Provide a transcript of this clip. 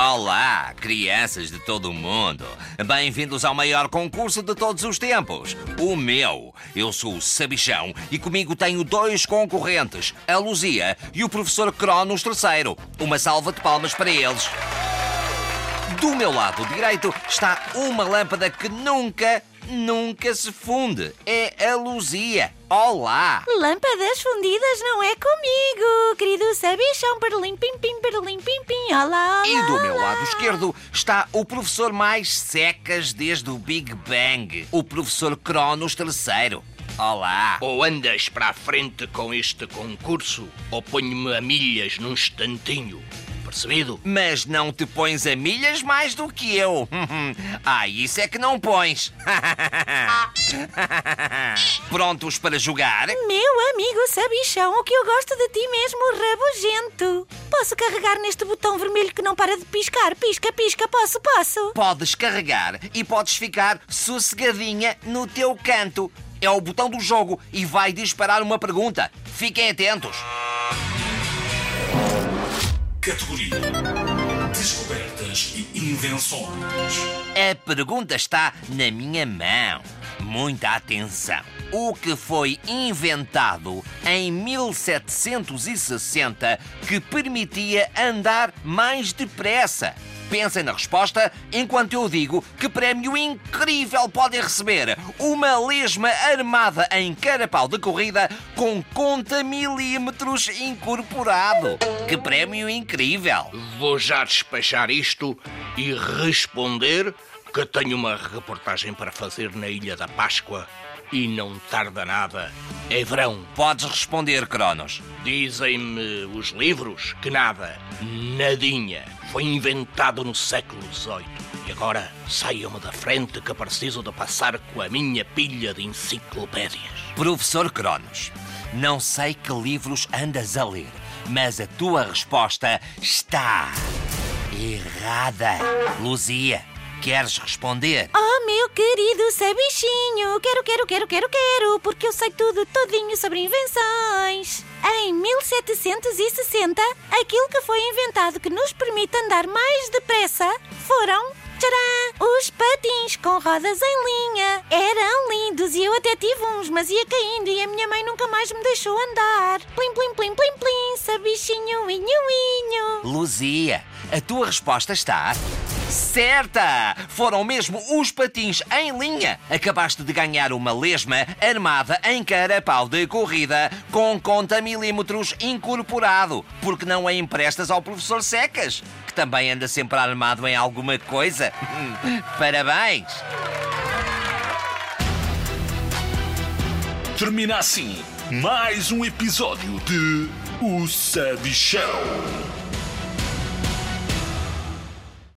Olá, crianças de todo o mundo. Bem-vindos ao maior concurso de todos os tempos. O meu. Eu sou o Sabichão e comigo tenho dois concorrentes, a Luzia e o professor Cronos III. Uma salva de palmas para eles. Do meu lado direito está uma lâmpada que nunca, nunca se funde. É a Luzia. Olá! Lâmpadas fundidas não é comigo, querido sabichão, perlim pim pim, perlim pim pim, olá, olá. E do meu olá. lado esquerdo está o professor mais secas desde o Big Bang, o professor Cronos III. Olá! Ou andas para a frente com este concurso, ou ponho-me a milhas num instantinho. Percebido? Mas não te pões a milhas mais do que eu. ah, isso é que não pões. Prontos para jogar? Meu amigo sabichão, o que eu gosto de ti mesmo, rabugento. Posso carregar neste botão vermelho que não para de piscar? Pisca, pisca, posso, posso? Podes carregar e podes ficar sossegadinha no teu canto. É o botão do jogo e vai disparar uma pergunta. Fiquem atentos. Categoria Descobertas e Invenções. A pergunta está na minha mão. Muita atenção. O que foi inventado em 1760 que permitia andar mais depressa? Pensem na resposta enquanto eu digo que prémio incrível podem receber. Uma lesma armada em carapau de corrida com conta milímetros incorporado. Que prémio incrível! Vou já despachar isto e responder que tenho uma reportagem para fazer na Ilha da Páscoa e não tarda nada. É verão. Podes responder, Cronos. Dizem-me os livros que nada, nadinha, foi inventado no século XVIII. E agora saiam-me da frente que preciso de passar com a minha pilha de enciclopédias. Professor Cronos, não sei que livros andas a ler, mas a tua resposta está errada. Luzia, queres responder? Oh, meu querido sabichinho, quero, quero, quero, quero, quero, porque eu sei tudo todinho sobre invenções. Em 1760, aquilo que foi inventado que nos permite andar mais depressa foram, tcharam, os patins com rodas em linha. Eram lindos e eu até tive uns, mas ia caindo e a minha mãe nunca mais me deixou andar. Plim, plim, plim, plim, plim, sabichinho, inho, inho. Luzia, a tua resposta está certa! Foram mesmo os patins em linha. Acabaste de ganhar uma lesma armada em carapau de corrida com conta milímetros incorporado. Porque não a emprestas ao professor Secas, que também anda sempre armado em alguma coisa? Parabéns! Termina assim mais um episódio de O Sabichão.